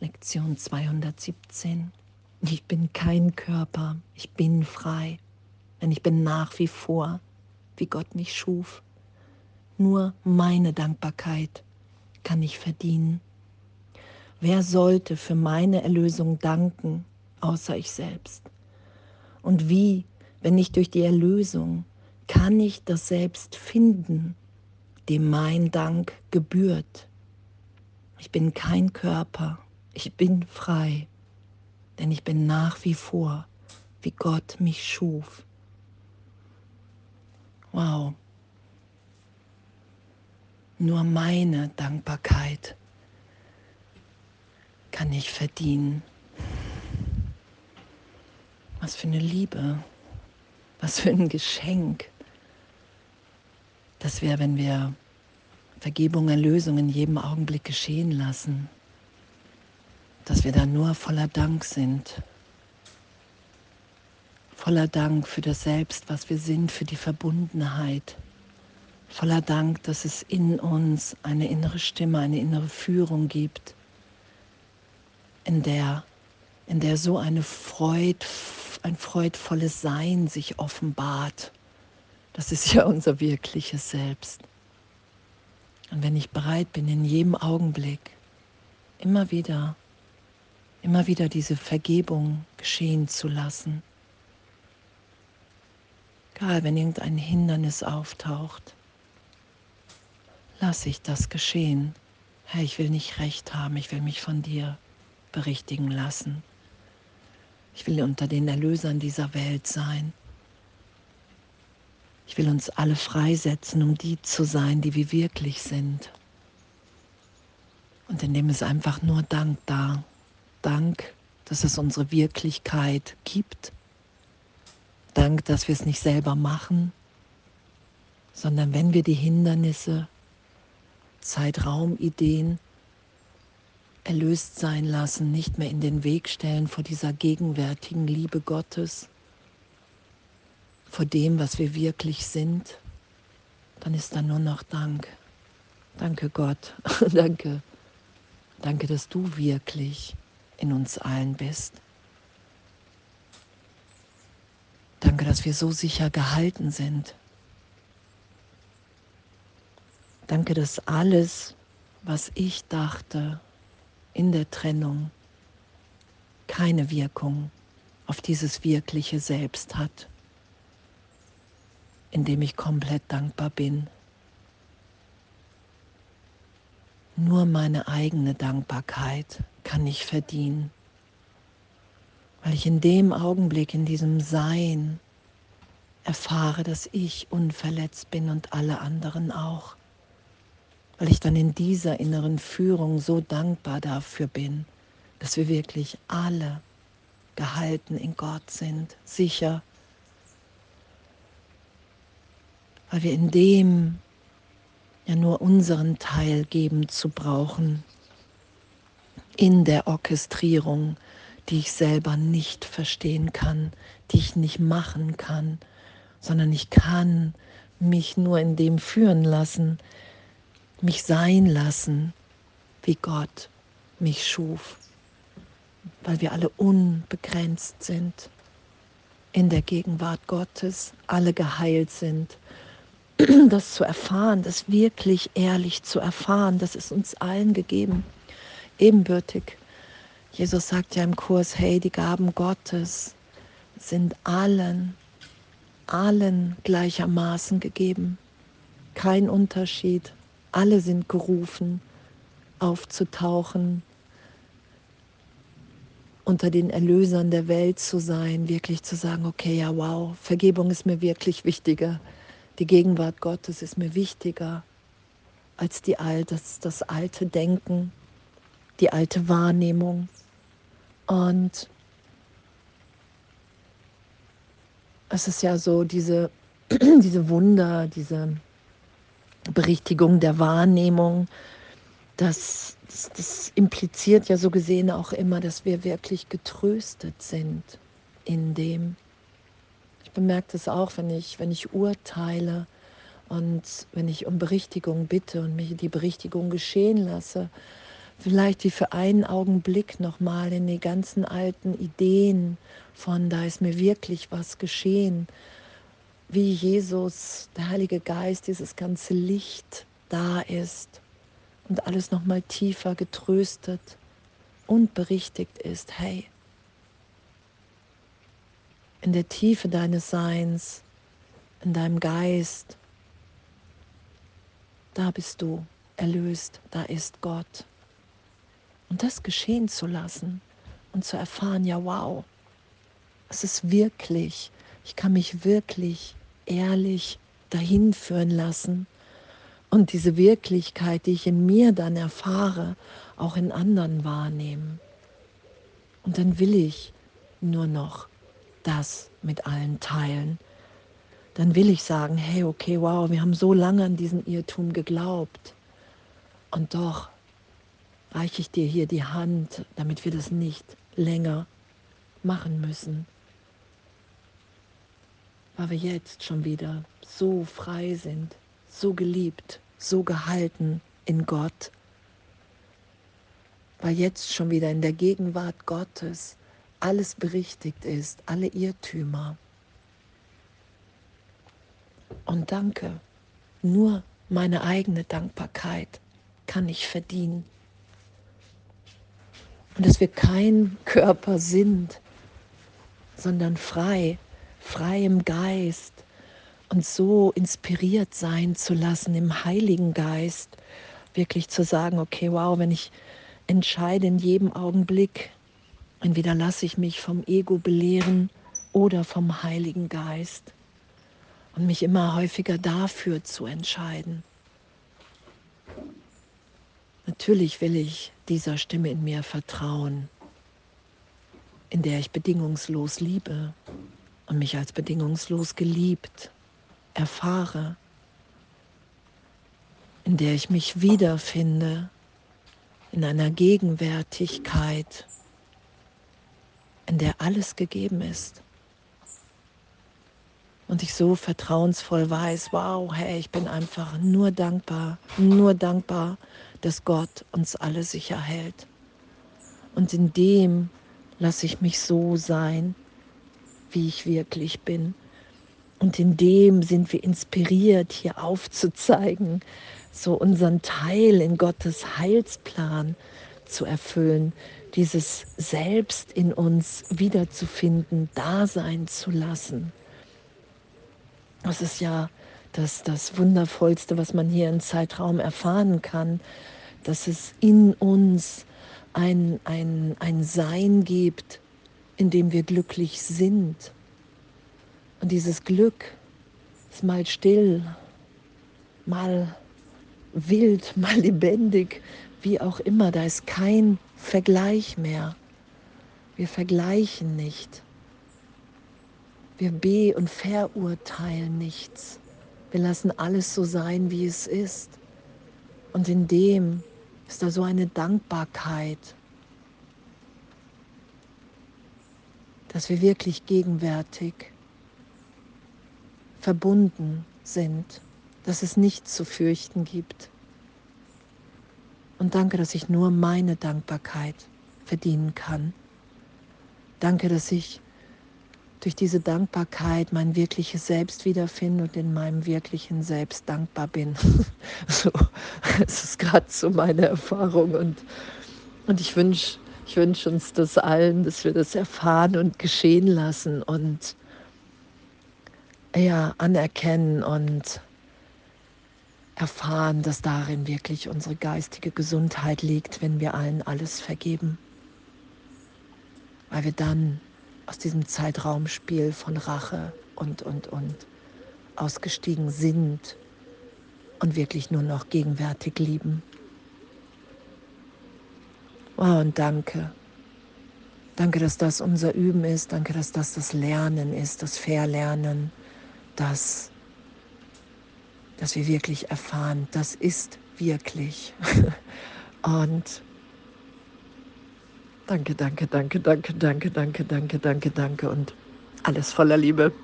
Lektion 217. Ich bin kein Körper, ich bin frei, denn ich bin nach wie vor, wie Gott mich schuf. Nur meine Dankbarkeit kann ich verdienen. Wer sollte für meine Erlösung danken, außer ich selbst? Und wie, wenn nicht durch die Erlösung, kann ich das Selbst finden, dem mein Dank gebührt? Ich bin kein Körper, ich bin frei, denn ich bin nach wie vor, wie Gott mich schuf. Wow. Nur meine Dankbarkeit kann ich verdienen. Was für eine Liebe, was für ein Geschenk, dass wir, wenn wir Vergebung, Erlösung in jedem Augenblick geschehen lassen, dass wir da nur voller Dank sind. Voller Dank für das Selbst, was wir sind, für die Verbundenheit. Voller Dank, dass es in uns eine innere Stimme, eine innere Führung gibt, in der, in der so eine Freud, ein freudvolles Sein sich offenbart. Das ist ja unser wirkliches Selbst. Und wenn ich bereit bin, in jedem Augenblick immer wieder immer wieder diese Vergebung geschehen zu lassen. Egal, wenn irgendein Hindernis auftaucht, lass ich das geschehen. Herr, ich will nicht recht haben, ich will mich von dir berichtigen lassen. Ich will unter den Erlösern dieser Welt sein. Ich will uns alle freisetzen, um die zu sein, die wir wirklich sind. Und indem es einfach nur Dank da Dank, dass es unsere Wirklichkeit gibt. Dank, dass wir es nicht selber machen, sondern wenn wir die Hindernisse, Zeitraumideen erlöst sein lassen, nicht mehr in den Weg stellen vor dieser gegenwärtigen Liebe Gottes, vor dem, was wir wirklich sind, dann ist da nur noch Dank. Danke Gott, danke, danke, dass du wirklich in uns allen bist. Danke, dass wir so sicher gehalten sind. Danke, dass alles, was ich dachte in der Trennung, keine Wirkung auf dieses wirkliche Selbst hat, indem ich komplett dankbar bin. Nur meine eigene Dankbarkeit kann ich verdienen, weil ich in dem Augenblick, in diesem Sein erfahre, dass ich unverletzt bin und alle anderen auch, weil ich dann in dieser inneren Führung so dankbar dafür bin, dass wir wirklich alle gehalten in Gott sind, sicher, weil wir in dem ja nur unseren Teil geben zu brauchen in der Orchestrierung, die ich selber nicht verstehen kann, die ich nicht machen kann, sondern ich kann mich nur in dem führen lassen, mich sein lassen, wie Gott mich schuf, weil wir alle unbegrenzt sind in der Gegenwart Gottes, alle geheilt sind. Das zu erfahren, das wirklich ehrlich zu erfahren, das ist uns allen gegeben, ebenbürtig. Jesus sagt ja im Kurs, hey, die Gaben Gottes sind allen, allen gleichermaßen gegeben. Kein Unterschied. Alle sind gerufen, aufzutauchen, unter den Erlösern der Welt zu sein, wirklich zu sagen, okay, ja, wow, Vergebung ist mir wirklich wichtiger die Gegenwart Gottes ist mir wichtiger als die, das, das alte Denken, die alte Wahrnehmung. Und es ist ja so, diese, diese Wunder, diese Berichtigung der Wahrnehmung, das, das, das, impliziert ja so gesehen auch immer, dass wir wirklich getröstet sind in dem, bemerke es auch, wenn ich, wenn ich urteile und wenn ich um Berichtigung bitte und mich die Berichtigung geschehen lasse, vielleicht wie für einen Augenblick nochmal in die ganzen alten Ideen von, da ist mir wirklich was geschehen, wie Jesus, der Heilige Geist, dieses ganze Licht da ist und alles nochmal tiefer getröstet und berichtigt ist, hey, in der Tiefe deines Seins, in deinem Geist, da bist du erlöst, da ist Gott. Und das geschehen zu lassen und zu erfahren, ja wow, es ist wirklich, ich kann mich wirklich ehrlich dahin führen lassen und diese Wirklichkeit, die ich in mir dann erfahre, auch in anderen wahrnehmen. Und dann will ich nur noch das mit allen teilen. Dann will ich sagen, hey, okay, wow, wir haben so lange an diesen Irrtum geglaubt. Und doch reiche ich dir hier die Hand, damit wir das nicht länger machen müssen weil wir jetzt schon wieder so frei sind, so geliebt, so gehalten in Gott, weil jetzt schon wieder in der Gegenwart Gottes alles berichtigt ist, alle Irrtümer. Und danke, nur meine eigene Dankbarkeit kann ich verdienen. Und dass wir kein Körper sind, sondern frei frei im Geist und so inspiriert sein zu lassen im Heiligen Geist, wirklich zu sagen, okay, wow, wenn ich entscheide in jedem Augenblick, entweder lasse ich mich vom Ego belehren oder vom Heiligen Geist und mich immer häufiger dafür zu entscheiden. Natürlich will ich dieser Stimme in mir vertrauen, in der ich bedingungslos liebe, und mich als bedingungslos geliebt erfahre, in der ich mich wiederfinde in einer Gegenwärtigkeit, in der alles gegeben ist. Und ich so vertrauensvoll weiß, wow, hey, ich bin einfach nur dankbar, nur dankbar, dass Gott uns alle sicher hält. Und in dem lasse ich mich so sein, wie ich wirklich bin. Und in dem sind wir inspiriert, hier aufzuzeigen, so unseren Teil in Gottes Heilsplan zu erfüllen, dieses Selbst in uns wiederzufinden, da sein zu lassen. Das ist ja das, das Wundervollste, was man hier im Zeitraum erfahren kann, dass es in uns ein, ein, ein Sein gibt, in dem wir glücklich sind. Und dieses Glück ist mal still, mal wild, mal lebendig, wie auch immer. Da ist kein Vergleich mehr. Wir vergleichen nicht. Wir be- und verurteilen nichts. Wir lassen alles so sein, wie es ist. Und in dem ist da so eine Dankbarkeit, dass wir wirklich gegenwärtig verbunden sind, dass es nichts zu fürchten gibt. Und danke, dass ich nur meine Dankbarkeit verdienen kann. Danke, dass ich durch diese Dankbarkeit mein wirkliches Selbst wiederfinde und in meinem wirklichen Selbst dankbar bin. so, es ist gerade so meine Erfahrung und, und ich wünsche ich wünsche uns das allen, dass wir das erfahren und geschehen lassen und ja, anerkennen und erfahren, dass darin wirklich unsere geistige Gesundheit liegt, wenn wir allen alles vergeben. Weil wir dann aus diesem Zeitraumspiel von Rache und, und, und ausgestiegen sind und wirklich nur noch gegenwärtig lieben. Oh, und danke. Danke, dass das unser Üben ist. Danke, dass das das Lernen ist, das Verlernen, das, dass wir wirklich erfahren, das ist wirklich. und danke, danke, danke, danke, danke, danke, danke, danke, danke und alles voller Liebe.